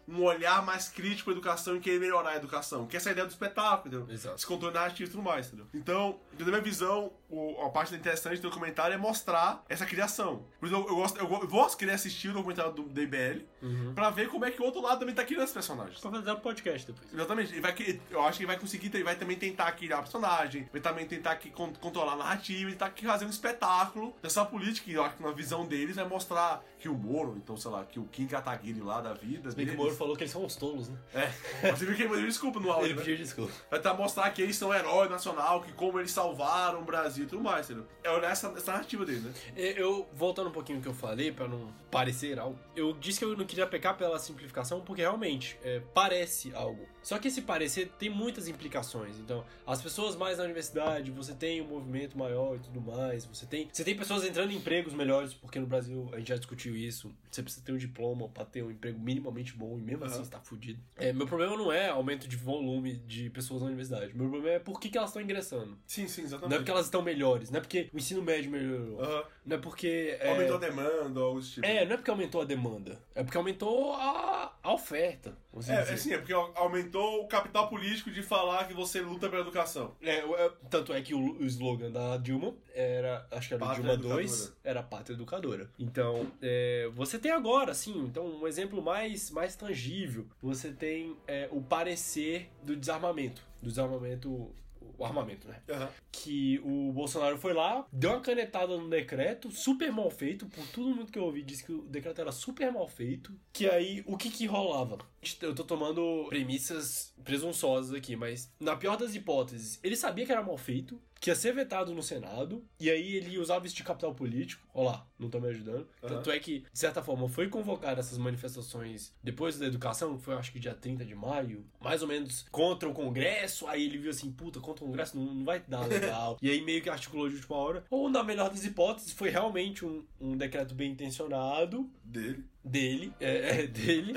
Um olhar mais crítico à educação e querer melhorar a educação. Que essa é a ideia do espetáculo, entendeu? Exato. Esse controle narrativo e tudo mais, entendeu? Então, na minha visão, o- a parte interessante do documentário é mostrar essa criação. Por isso, eu, eu gosto, eu, vou querer assistir o documentário do DBL Uhum. pra ver como é que o outro lado também tá criando esses personagens. Pra fazer um podcast depois. Exatamente. Ele vai, eu acho que ele vai conseguir, ele vai também tentar criar personagem, vai também tentar que, con- controlar a narrativa, tentar que fazer um espetáculo dessa política, que eu acho que na visão deles vai mostrar que o Moro, então, sei lá, que o Kim Kataguiri lá da vida. Se bem que o Moro falou que eles são uns tolos, né? É. (laughs) Você viu que ele pediu desculpa no áudio, Ele né? pediu desculpa. Vai tentar mostrar que eles são herói nacional, que como eles salvaram o Brasil e tudo mais, entendeu? É olhar essa, essa narrativa dele, né? Eu, voltando um pouquinho ao que eu falei, pra não parecer algo, eu disse que eu não queria pecar pela simplificação, porque realmente é, parece algo. Só que esse parecer tem muitas implicações. Então, as pessoas mais na universidade, você tem um movimento maior e tudo mais, você tem, você tem pessoas entrando em empregos melhores, porque no Brasil a gente já discutiu isso. Você precisa ter um diploma pra ter um emprego minimamente bom e mesmo assim Aham. você tá fudido. É, meu problema não é aumento de volume de pessoas na universidade. Meu problema é por que, que elas estão ingressando. Sim, sim, exatamente. Não é porque elas estão melhores, não é porque o ensino médio melhorou. Aham. Não é porque. É, Aumentou a demanda, algo desse tipo. é, não é porque aumentou a demanda. É porque aumentou a, a oferta. É, dizer. é sim, é porque aumentou o capital político de falar que você luta pela educação. É, é, tanto é que o, o slogan da Dilma era, acho que era Pátria Dilma 2, educadora. era Pátria Educadora. Então, é, você tem agora, assim, então um exemplo mais, mais tangível, você tem é, o parecer do desarmamento. Do desarmamento, o armamento, né? Aham. que o Bolsonaro foi lá, deu uma canetada no decreto, super mal feito, por todo mundo que eu ouvi disse que o decreto era super mal feito, que aí o que que rolava? Eu tô tomando premissas presunçosas aqui, mas na pior das hipóteses, ele sabia que era mal feito, que ia ser vetado no Senado, e aí ele usava isso de capital político. Olha lá, não tô me ajudando. Aham. Tanto é que, de certa forma, foi convocada essas manifestações depois da educação, que foi acho que dia 30 de maio, mais ou menos contra o Congresso. Aí ele viu assim, puta, contra o Congresso não, não vai dar legal. (laughs) e aí meio que articulou de última hora. Ou, na melhor das hipóteses, foi realmente um, um decreto bem intencionado Dele. Dele, é, é, (laughs) dele,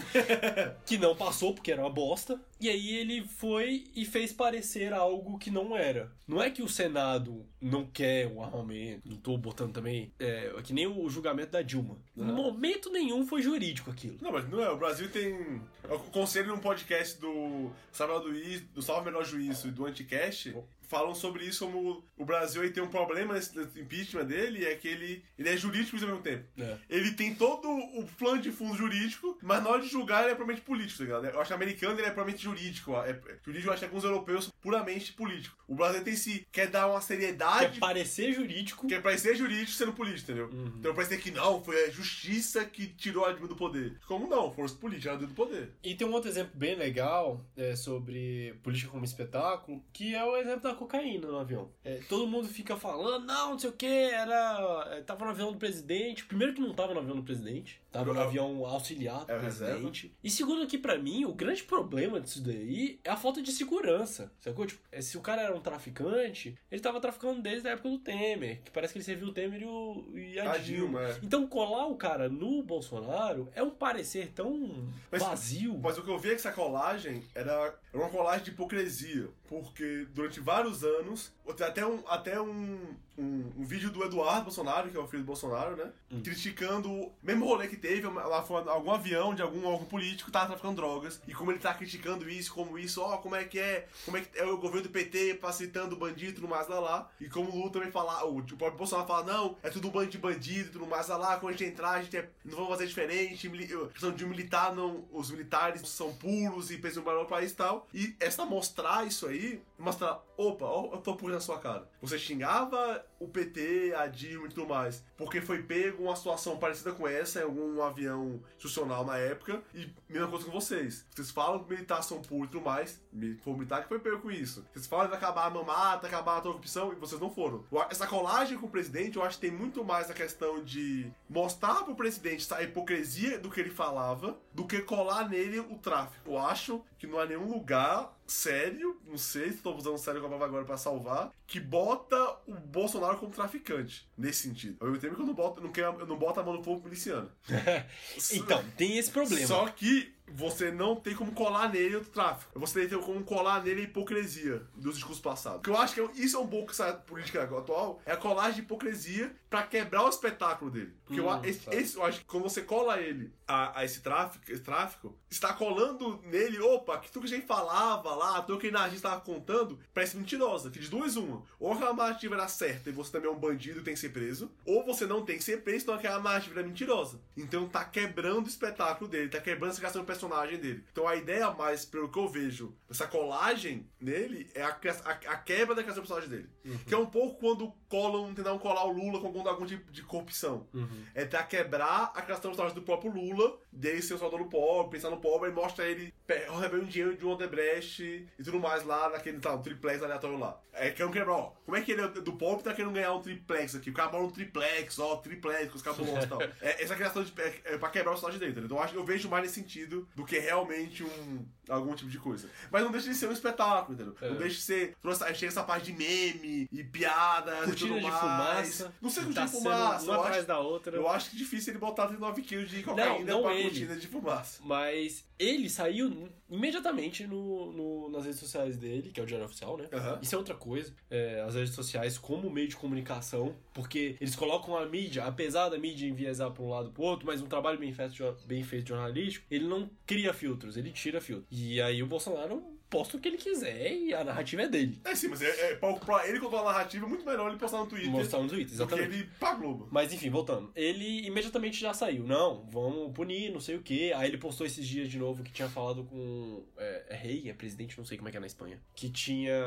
que não passou porque era uma bosta. E aí ele foi e fez parecer algo que não era. Não é que o Senado não quer o armamento, não tô botando também, é, que nem o julgamento da Dilma. Em Aham. momento nenhum foi jurídico aquilo. Não, mas não é. O Brasil tem. Eu conselho num podcast do Samuel Luiz, do Salve Menor Juízo e do Anticast. Falam sobre isso como o Brasil aí tem um problema nesse impeachment dele, é que ele, ele é jurídico ao mesmo tempo. É. Ele tem todo o plano de fundo jurídico, mas na hora de julgar ele é puramente político, tá ligado? Eu acho que americano ele é puramente jurídico. É, jurídico eu acho que alguns europeus são puramente político. O Brasil tem se quer dar uma Quer seriedade parecer jurídico. que pra ser jurídico sendo político, entendeu? Uhum. Então parece que não, foi a justiça que tirou a Dilma do poder. Como não? Força política, ela do poder. E tem um outro exemplo bem legal é, sobre política como espetáculo, que é o exemplo da cocaína no avião. É, todo mundo fica falando, não, não sei o que, era. é, Tava no avião do presidente. Primeiro que não tava no avião do presidente, tava no avião auxiliar do é o reserva. presidente. E segundo aqui pra mim, o grande problema disso daí é a falta de segurança. Sacou? Tipo, é, se o cara era um traficante, ele tava traficando desde a época do Temer, que parece que ele serviu o Temer e, o, e a, A Dilma. Dilma, é. Então colar o cara no Bolsonaro é um parecer tão Mas- vazio. Mas o que eu vi é que essa colagem era uma colagem de hipocrisia. Porque durante vários anos, até um, até um, um, um vídeo do Eduardo Bolsonaro, que é o filho do Bolsonaro, né? Hum. Criticando o mesmo rolê que teve, lá foi algum avião de algum órgão político tava traficando drogas. E como ele tá criticando isso, como isso, ó, como é que é, como é que é o governo do PT facilitando o bandido e tudo mais lá lá. E como o Lula também fala, o, o próprio Bolsonaro fala, não, é tudo um bando de bandido e tudo mais lá lá, quando a gente entrar, a gente é, não vamos fazer diferente, questão de um militar, não, os militares são puros e pensam para o país e tal. E essa mostrar isso aí, mostrar opa, ó, eu tô pulando na sua cara. Você xingava o PT, a Dilma e tudo mais, porque foi pego uma situação parecida com essa em algum avião institucional na época, e mesma coisa com vocês. Vocês falam que militar são puros e tudo mais, foi militar que foi pego com isso. Vocês falam de acabar a mamata, acabar a corrupção, e vocês não foram. Essa colagem com o presidente, eu acho que tem muito mais a questão de mostrar pro presidente a hipocrisia do que ele falava, do que colar nele o tráfico. Eu acho que não há nenhum lugar sério, não sei se estou usando sério como agora para salvar, que bota o Bolsonaro como traficante, nesse sentido. Ao mesmo tempo que eu não boto, não quero, eu não boto a mão no fogo miliciano. (laughs) então, tem esse problema. Só que você não tem como colar nele o tráfico. Você tem como colar nele a hipocrisia dos discursos passados. Porque eu acho que isso é um pouco essa política atual, é a colagem de hipocrisia para quebrar o espetáculo dele. Porque hum, eu, esse, esse, eu acho que quando você cola ele a, a esse, tráfico, esse tráfico, está colando nele, opa, que tudo que a gente falava lá, tudo que a gente estava contando, parece mentirosa. Que de duas uma. Ou aquela narrativa era certa e você também é um bandido e tem que ser preso, ou você não tem que ser preso, então aquela narrativa é mentirosa. Então tá quebrando o espetáculo dele, tá quebrando essa questão do personagem dele. Então a ideia mais, pelo que eu vejo, essa colagem nele é a, a, a quebra da questão do personagem dele. Uhum. Que é um pouco quando colam, tentaram colar o Lula com algum tipo de corrupção. Uhum. É tentar quebrar a questão do personagem do próprio Lula, dele ser o soldado pobre, pensar no pobre, e mostra ele recebendo dinheiro de um Odebrecht e tudo mais lá naquele tá, um triplex aleatório lá. É que eu quebrar, ó. Como é que ele é do pobre tá querendo ganhar um triplex aqui? O cara mora um triplex, ó, triplex, com os cabulosos e tal. (laughs) É, essa criação de, é, é pra quebrar o personagem dele, Então eu, acho, eu vejo mais nesse sentido do que realmente um algum tipo de coisa. Mas não deixa de ser um espetáculo, entendeu? É. Não deixa de ser. Trouxe, chega essa parte de meme e piadas Cortina e tudo de mais. fumaça. Não sei cortina tá de fumaça. Uma atrás da outra. Eu acho que é difícil ele botar 39 quilos de cocaína não, não pra ele, cortina de fumaça. Mas ele saiu imediatamente no, no, nas redes sociais dele, que é o Diário Oficial, né? Uhum. Isso é outra coisa. É, as redes sociais como meio de comunicação, porque eles colocam a mídia, apesar da mídia enviesar para um lado pro outro, mas um trabalho bem feito, bem feito jornalístico, ele não cria filtros, ele tira filtros. E aí o Bolsonaro posta o que ele quiser e a narrativa é dele. É sim, mas é, é pra, pra ele controlar a narrativa é muito melhor ele postar no Twitter. Mostrar no Twitter, exatamente. Porque ele pra Globo. Mas enfim, voltando. Ele imediatamente já saiu. Não, vamos punir, não sei o quê. Aí ele postou esses dias de novo que tinha falado com. É, é rei, é presidente, não sei como é que é na Espanha. Que tinha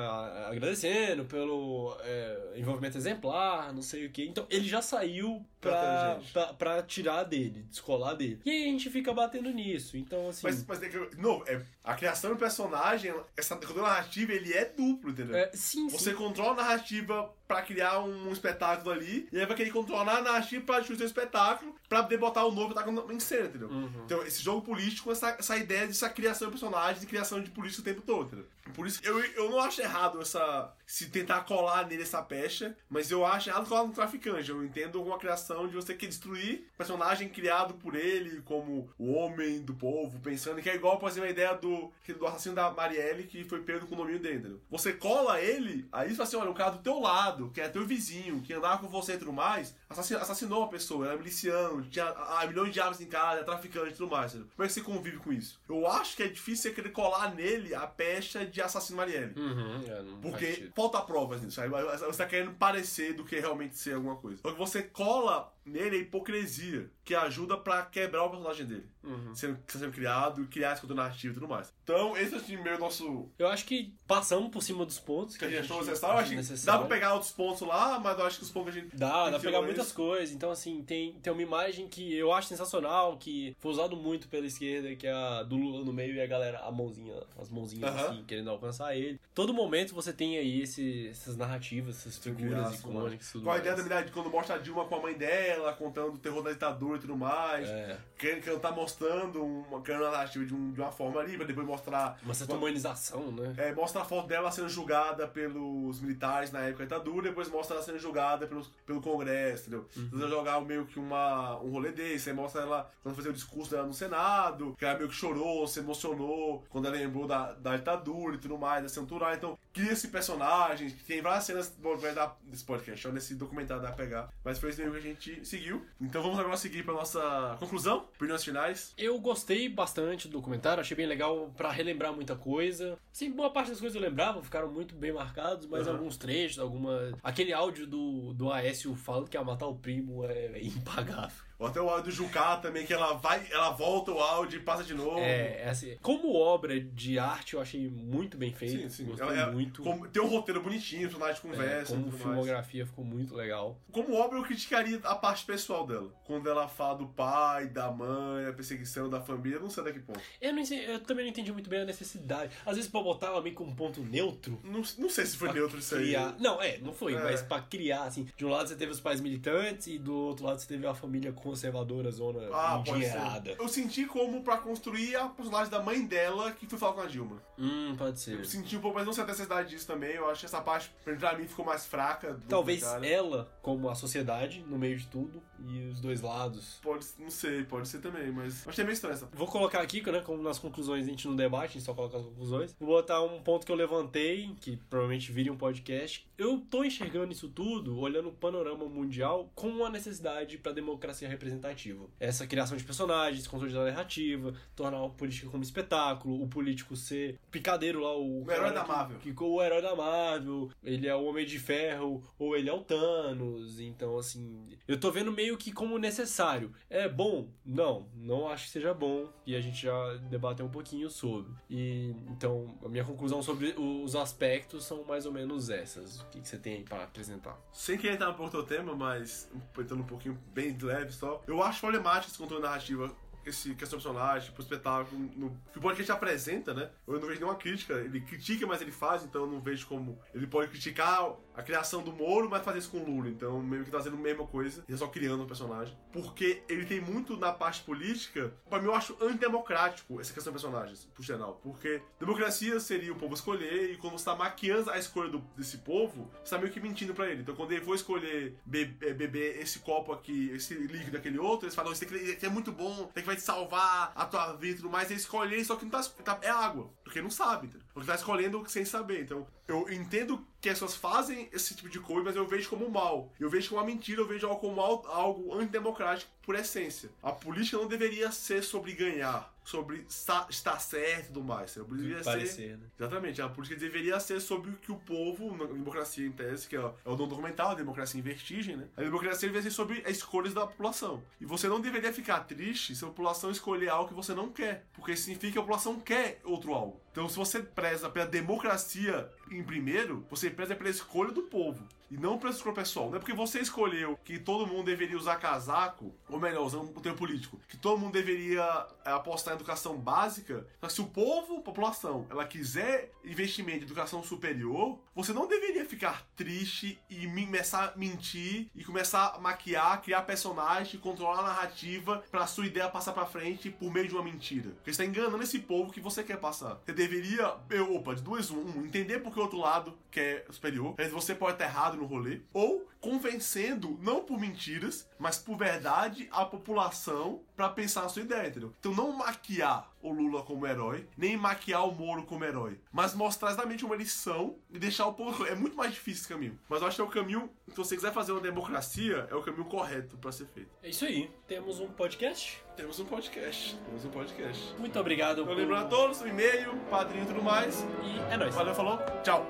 agradecendo pelo é, envolvimento exemplar, não sei o quê. Então ele já saiu pra, pra, pra, tirar dele, descolar dele. E aí a gente fica batendo nisso. Então, assim. Mas, mas não, é, a criação do personagem, essa narrativa, ele é duplo, entendeu? É, sim, Você sim. controla a narrativa pra criar um espetáculo ali, e aí vai querer controlar a narrativa pra destruir o espetáculo, pra poder botar o novo espetáculo em cena, entendeu? Uhum. Então, esse jogo político, essa, essa ideia dessa criação de personagens, de criação de política o tempo todo, entendeu? Por isso, eu, eu não acho errado essa. Se tentar colar nele essa pecha, mas eu acho errado colar no traficante. Eu entendo uma criação de você querer destruir personagem criado por ele como o homem do povo, pensando que é igual, por exemplo, a ideia do, do assassino da Marielle que foi pego no condomínio dele? Você cola ele, aí você fala assim: olha, o cara do teu lado, que é teu vizinho, que andava com você e tudo mais, assassinou, assassinou uma pessoa, era miliciano, tinha ah, milhões de armas em casa, é traficante e tudo mais, entendeu? Como é que você convive com isso? Eu acho que é difícil você querer colar nele a pecha de assassino Marielle. Uhum, é, Porque falta provas nisso. Você tá querendo parecer do que realmente ser alguma coisa. Você cola nele a hipocrisia, que ajuda para quebrar o personagem dele. Uhum. Sendo, sendo criado, criar esse conteúdo narrativo e tudo mais. Então, esse é assim, meio nosso. Eu acho que passamos por cima dos pontos que, que a gente achou necessário. Acho necessário. dá pra pegar outros pontos lá, mas eu acho que os pontos que a gente. Dá, dá pra pegar muitas coisas. Então, assim, tem, tem uma imagem que eu acho sensacional, que foi usado muito pela esquerda, que é a do Lula no meio e a galera, a mãozinha, as mãozinhas uhum. assim, querendo alcançar ele. Todo momento você tem aí esse, essas narrativas, essas figuras icônicas. Com a ideia da verdade, quando mostra a Dilma com a mãe dela, contando o terror da ditadura e tudo mais. É. Querendo, querendo tá mostrando uma, narrativa de, um, de uma forma ali, pra depois mostrar. Uma certa humanização, né? É, mostra a foto dela sendo julgada pelos militares na época da ditadura, depois mostra ela sendo julgada pelos, pelo Congresso, entendeu? Uhum. Jogar meio que uma, um rolê desse, aí mostra ela quando fazer o discurso dela no Senado, que ela meio que chorou, se emocionou quando ela lembrou da, da ditadura e tudo mais, da cintura. Então, cria esse personagem, tem várias cenas bom, vai dar desse podcast, ou nesse documentário da pegar. Mas foi isso mesmo que a gente seguiu. Então vamos agora seguir para nossa conclusão, opiniões finais. Eu gostei bastante do documentário, achei bem legal para relembrar muita coisa. Sim, boa parte das coisas eu lembrava, ficaram muito bem marcados, mas uhum. alguns trechos, alguma. Aquele áudio do, do Aécio falando que ia matar o primo é, é (laughs) impagável. Ou até o áudio do Jucá também, que ela vai, ela volta o áudio e passa de novo. É, é assim, como obra de arte, eu achei muito bem feito. Sim, sim. Gostei Ela é- muito. como- tem um roteiro bonitinho, os personagens É, conversam e como tudo mais. filmografia ficou muito legal. Como obra, eu criticaria a parte pessoal dela. Quando ela fala do pai, da mãe, a perseguição da família, não sei até que ponto. Eu, não sei- eu também não entendi muito bem a necessidade. Às vezes, pra botar ela meio como um ponto neutro. Não, não sei se foi pra neutro isso aí. Não, é, não foi, É. mas pra criar, assim. De um lado você teve os pais militantes e do outro lado você teve a família conservadora, zona Ah, endinheirada. Eu senti como pra construir a personagem da mãe dela que foi falar com a Dilma. Hum, pode ser. Eu senti um pouco, mas não sei a necessidade disso também. Eu acho que essa parte, pra mim, ficou mais fraca. do Talvez ela, como a sociedade, no meio de tudo, e os dois lados. Pode, não sei, pode ser também, mas. Achei meio estranho essa. Vou colocar aqui, né, como nas conclusões a gente não debate, a gente só coloca as conclusões. Vou botar um ponto que eu levantei, que provavelmente vire um podcast. Eu tô enxergando isso tudo, olhando o panorama mundial, como uma necessidade pra democracia representativa. Essa criação de personagens, consolidar a narrativa, tornar a política como espetáculo, o político ser picadeiro lá, o, O herói da que- Marvel. Que, o herói da Marvel, ele é o Homem de Ferro, ou ele é o Thanos. Então, assim, eu tô vendo meio que como necessário. É bom? Não, não acho que seja bom. E a gente já debateu um pouquinho sobre. E então, a minha conclusão sobre os aspectos são mais ou menos essas. O que, que você tem aí pra apresentar? Sem querer entrar no outro tema, mas entrando um pouquinho bem leve só. Eu acho problemático esse controle narrativa. Esse questão do personagem, tipo, espetáculo, no, que o podcast apresenta, né? Eu não vejo nenhuma crítica. Ele critica, mas ele faz, então eu não vejo como. Ele pode criticar a criação do Moro, mas fazer isso com o Lula. Então, meio que tá fazendo a mesma coisa, e é só criando um personagem. Porque ele tem muito na parte política, pra mim eu acho antidemocrático essa questão de personagens, por geral. Porque democracia seria o povo escolher, e quando você tá maquiando a escolha do- desse povo, você tá meio que mentindo pra ele. Então quando ele for escolher be- é, beber esse copo aqui, esse líquido daquele outro, eles falam, isso aqui é muito bom, isso aqui vai te salvar a tua vida e tudo mais, ele escolhe só que não tá, tá- é água, porque não sabe, entendeu? porque tá escolhendo sem saber. Então eu entendo que as pessoas fazem esse tipo de coisa, mas eu vejo como mal. Eu vejo como uma mentira, eu vejo como al- algo antidemocrático por essência. A política não deveria ser sobre ganhar, sobre sta- estar certo e tudo mais. A política deveria ser Parecer, né? Exatamente, a política deveria ser sobre o que o povo, na democracia em tese, que é, o- é o documental, a democracia em vertigem, né? A democracia deveria ser sobre as escolhas da população. E você não deveria ficar triste se a população escolher algo que você não quer, porque significa que a população quer outro algo. Então, se você preza pela democracia em primeiro, você preza pela escolha do povo. E não pela escolha pessoal. Não é porque você escolheu que todo mundo deveria usar casaco, ou melhor, usando o termo político, que todo mundo deveria é, apostar em educação básica. Que se o povo, a população, ela quiser investimento em educação superior, você não deveria ficar triste e me- começar a mentir e começar a maquiar, criar personagem, controlar a narrativa pra sua ideia passar pra frente por meio de uma mentira. Porque você tá enganando esse povo que você quer passar. Você deveria, eu, opa, de duas, um, entender porque o outro lado quer superior. Às vezes você pode estar errado no rolê. Ou convencendo, não por mentiras, mas por verdade, a população pra pensar na sua ideia, entendeu? Então não maquiar o Lula como herói, nem maquiar o Moro como herói, mas mostrar exatamente uma lição e deixar o povo. É muito mais difícil esse caminho. Mas eu acho que é o caminho, se você quiser fazer uma democracia, é o caminho correto pra ser feito. É isso aí. Temos um podcast. Temos um podcast. Temos um podcast. Muito obrigado. Então lembrando a todos, o e-mail, padrinho e tudo mais. E é nóis. Valeu, falou, tchau.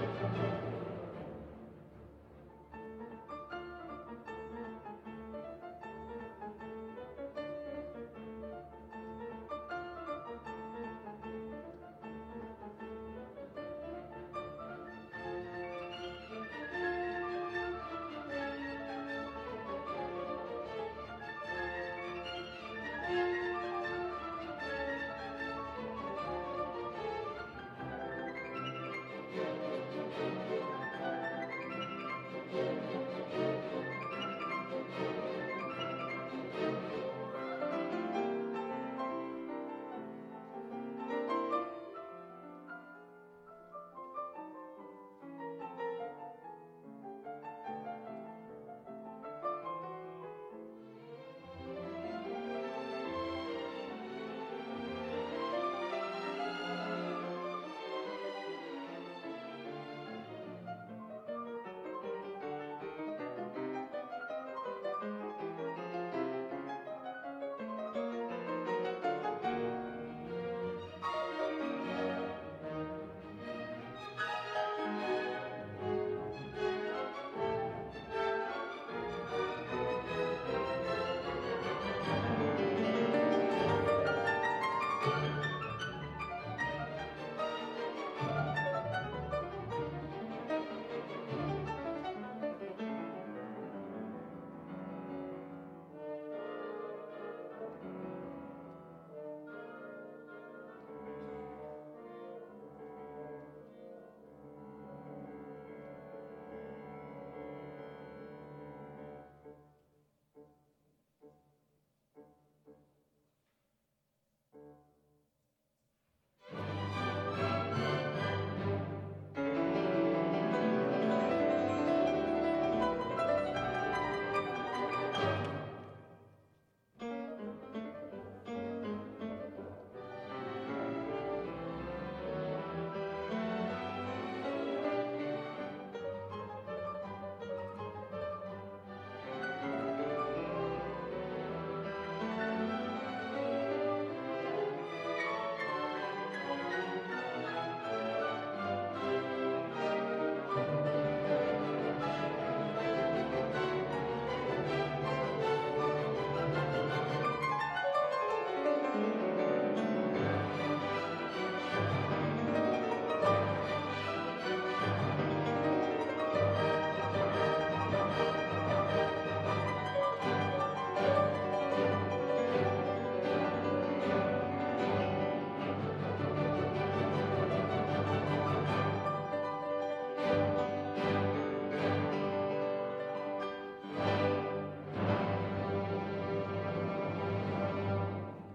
Música